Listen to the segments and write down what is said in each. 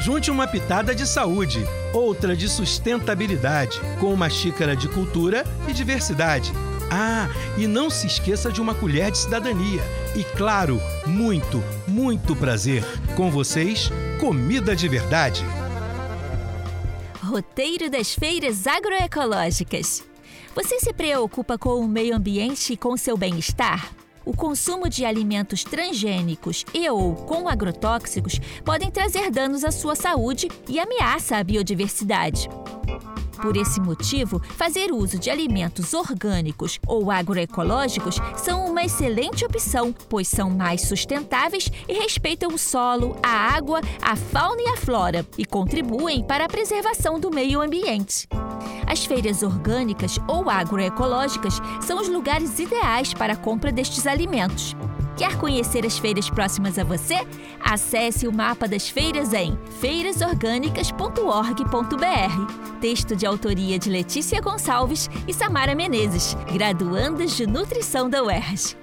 Junte uma pitada de saúde, outra de sustentabilidade, com uma xícara de cultura e diversidade. Ah, e não se esqueça de uma colher de cidadania. E claro, muito, muito prazer. Com vocês, comida de verdade. Roteiro das Feiras Agroecológicas. Você se preocupa com o meio ambiente e com seu bem-estar? O consumo de alimentos transgênicos e ou com agrotóxicos podem trazer danos à sua saúde e ameaça a biodiversidade. Por esse motivo, fazer uso de alimentos orgânicos ou agroecológicos são uma excelente opção, pois são mais sustentáveis e respeitam o solo, a água, a fauna e a flora e contribuem para a preservação do meio ambiente. As feiras orgânicas ou agroecológicas são os lugares ideais para a compra destes alimentos. Quer conhecer as feiras próximas a você? Acesse o mapa das feiras em feirasorgânicas.org.br. Texto de autoria de Letícia Gonçalves e Samara Menezes, graduandas de nutrição da UERJ.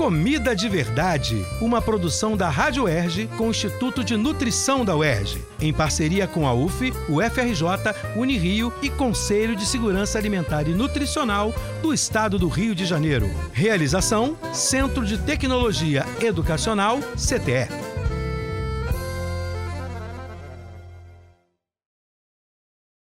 Comida de Verdade, uma produção da Rádio UERJ com o Instituto de Nutrição da UERJ, em parceria com a UF, o FRJ, Unirio e Conselho de Segurança Alimentar e Nutricional do Estado do Rio de Janeiro. Realização: Centro de Tecnologia Educacional, CTE.